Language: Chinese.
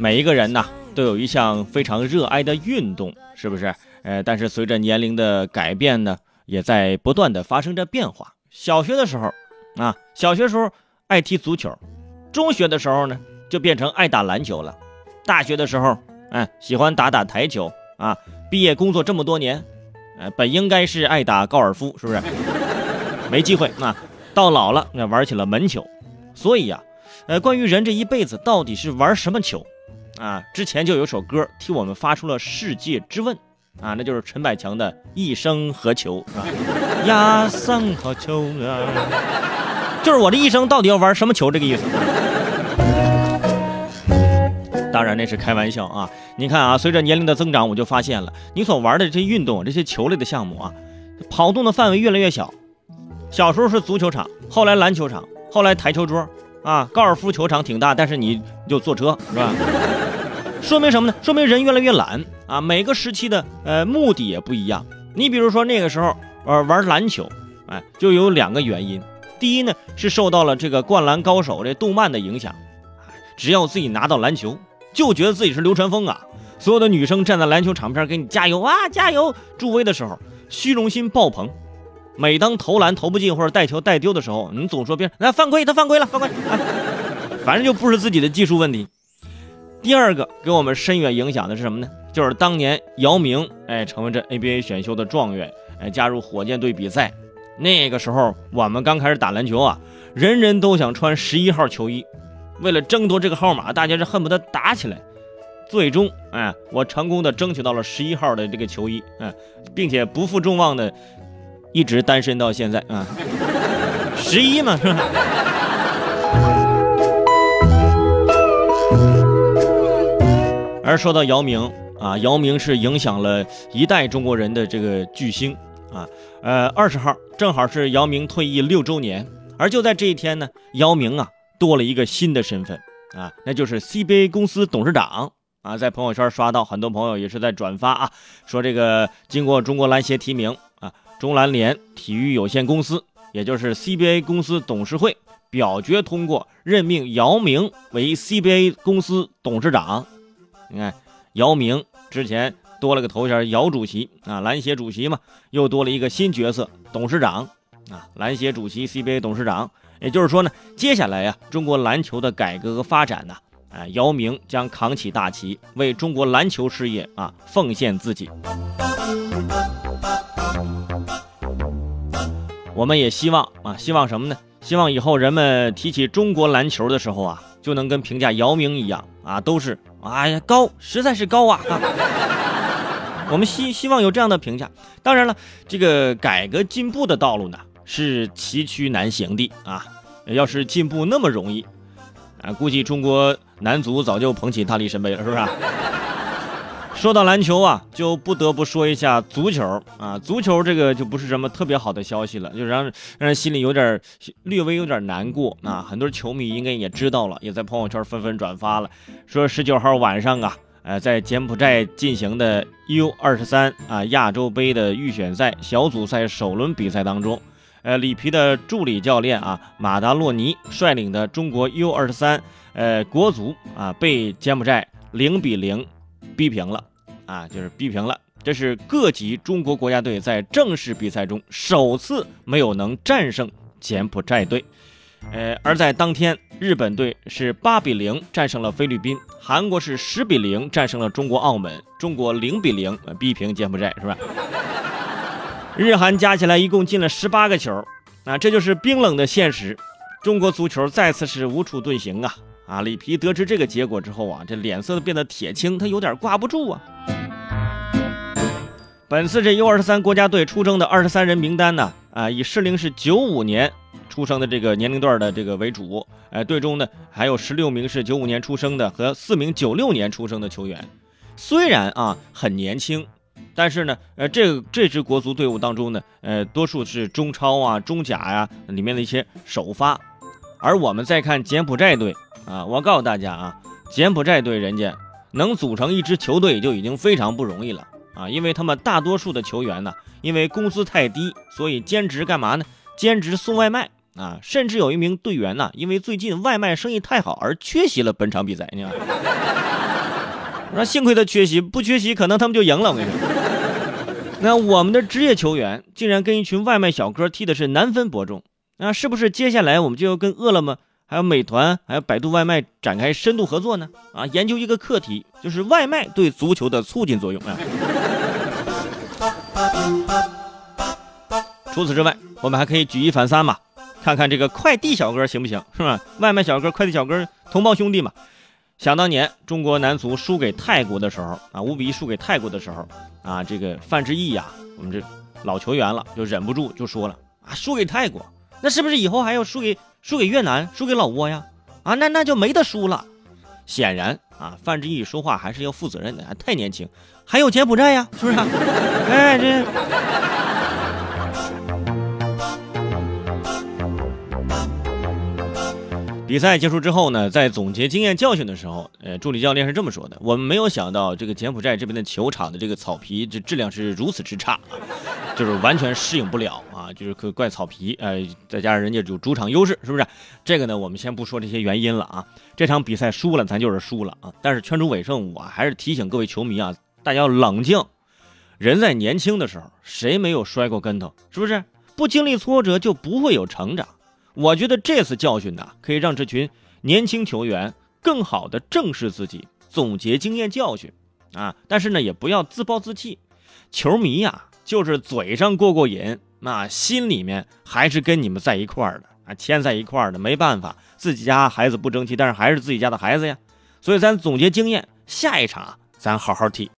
每一个人呐，都有一项非常热爱的运动，是不是？呃，但是随着年龄的改变呢，也在不断的发生着变化。小学的时候，啊，小学时候爱踢足球；中学的时候呢，就变成爱打篮球了；大学的时候，哎，喜欢打打台球啊。毕业工作这么多年，呃，本应该是爱打高尔夫，是不是？没机会啊。到老了，那玩起了门球。所以呀，呃，关于人这一辈子到底是玩什么球，啊，之前就有首歌替我们发出了世界之问。啊，那就是陈百强的一生何求，是吧？呀，生何求啊？就是我这一生到底要玩什么球这个意思。当然那是开玩笑啊！你看啊，随着年龄的增长，我就发现了，你所玩的这些运动、这些球类的项目啊，跑动的范围越来越小。小时候是足球场，后来篮球场，后来台球桌，啊，高尔夫球场挺大，但是你就坐车，是吧？说明什么呢？说明人越来越懒啊！每个时期的呃目的也不一样。你比如说那个时候呃玩篮球，哎，就有两个原因。第一呢是受到了这个《灌篮高手》这动漫的影响，只要自己拿到篮球，就觉得自己是流川枫啊！所有的女生站在篮球场边给你加油啊加油助威的时候，虚荣心爆棚。每当投篮投不进或者带球带丢的时候，你总说别人来犯规，他犯规了，犯规，反正就不是自己的技术问题。第二个给我们深远影响的是什么呢？就是当年姚明，哎，成为这 NBA 选秀的状元，哎，加入火箭队比赛。那个时候我们刚开始打篮球啊，人人都想穿十一号球衣，为了争夺这个号码，大家是恨不得打起来。最终，哎，我成功的争取到了十一号的这个球衣，哎，并且不负众望的一直单身到现在啊。十一嘛，是吧？而说到姚明啊，姚明是影响了一代中国人的这个巨星啊。呃，二十号正好是姚明退役六周年，而就在这一天呢，姚明啊多了一个新的身份啊，那就是 CBA 公司董事长啊。在朋友圈刷到很多朋友也是在转发啊，说这个经过中国篮协提名啊，中篮联体育有限公司，也就是 CBA 公司董事会表决通过任命姚明为 CBA 公司董事长。你看，姚明之前多了个头衔，姚主席啊，篮协主席嘛，又多了一个新角色，董事长啊，篮协主席，CBA 董事长。也就是说呢，接下来呀，中国篮球的改革和发展呢，啊，姚明将扛起大旗，为中国篮球事业啊奉献自己。我们也希望啊，希望什么呢？希望以后人们提起中国篮球的时候啊，就能跟评价姚明一样啊，都是。哎呀，高实在是高啊！我们希希望有这样的评价。当然了，这个改革进步的道路呢，是崎岖难行的啊。要是进步那么容易，啊，估计中国男足早就捧起大力神杯了，是不是？说到篮球啊，就不得不说一下足球啊。足球这个就不是什么特别好的消息了，就让让人心里有点略微有点难过啊。很多球迷应该也知道了，也在朋友圈纷纷转发了，说十九号晚上啊，呃，在柬埔寨进行的 U 二十三啊亚洲杯的预选赛小组赛首轮比赛当中，呃，里皮的助理教练啊马达洛尼率领的中国 U 二十三呃国足啊被柬埔寨零比零。逼平了，啊，就是逼平了。这是各级中国国家队在正式比赛中首次没有能战胜柬埔寨队。呃，而在当天，日本队是八比零战胜了菲律宾，韩国是十比零战胜了中国澳门，中国零比零逼平柬埔寨，是吧？日韩加起来一共进了十八个球，啊，这就是冰冷的现实。中国足球再次是无处遁形啊。啊，里皮得知这个结果之后啊，这脸色都变得铁青，他有点挂不住啊。本次这 U23 国家队出征的二十三人名单呢，啊，以适龄是九五年出生的这个年龄段的这个为主，哎，队中呢还有十六名是九五年出生的和四名九六年出生的球员。虽然啊很年轻，但是呢，呃，这这支国足队伍当中呢，呃，多数是中超啊、中甲呀里面的一些首发，而我们再看柬埔寨队。啊，我告诉大家啊，柬埔寨队人家能组成一支球队就已经非常不容易了啊，因为他们大多数的球员呢，因为工资太低，所以兼职干嘛呢？兼职送外卖啊，甚至有一名队员呢，因为最近外卖生意太好而缺席了本场比赛。你看，那幸亏他缺席，不缺席可能他们就赢了。我跟你说，那我们的职业球员竟然跟一群外卖小哥踢的是难分伯仲，那是不是接下来我们就要跟饿了么、还有美团、还有百度外卖展开深度合作呢？啊，研究一个课题，就是外卖对足球的促进作用啊。除此之外，我们还可以举一反三嘛，看看这个快递小哥行不行，是吧？外卖小哥、快递小哥同胞兄弟嘛。想当年中国男足输给泰国的时候啊，五比一输给泰国的时候啊，这个范志毅呀，我们这老球员了，就忍不住就说了啊，输给泰国，那是不是以后还要输给输给越南、输给老挝呀？啊，那那就没得输了。显然啊，范志毅说话还是要负责任的，还太年轻，还有柬埔寨呀，是不是？哎，这。比赛结束之后呢，在总结经验教训的时候，呃，助理教练是这么说的：“我们没有想到这个柬埔寨这边的球场的这个草皮这质量是如此之差，就是完全适应不了啊，就是可怪草皮，呃，再加上人家有主场优势，是不是？这个呢，我们先不说这些原因了啊。这场比赛输了，咱就是输了啊。但是圈出尾声，我还是提醒各位球迷啊，大家要冷静。人在年轻的时候，谁没有摔过跟头？是不是？不经历挫折，就不会有成长。”我觉得这次教训呢，可以让这群年轻球员更好的正视自己，总结经验教训，啊，但是呢，也不要自暴自弃。球迷呀，就是嘴上过过瘾，那心里面还是跟你们在一块儿的啊，牵在一块儿的。没办法，自己家孩子不争气，但是还是自己家的孩子呀。所以咱总结经验，下一场咱好好踢。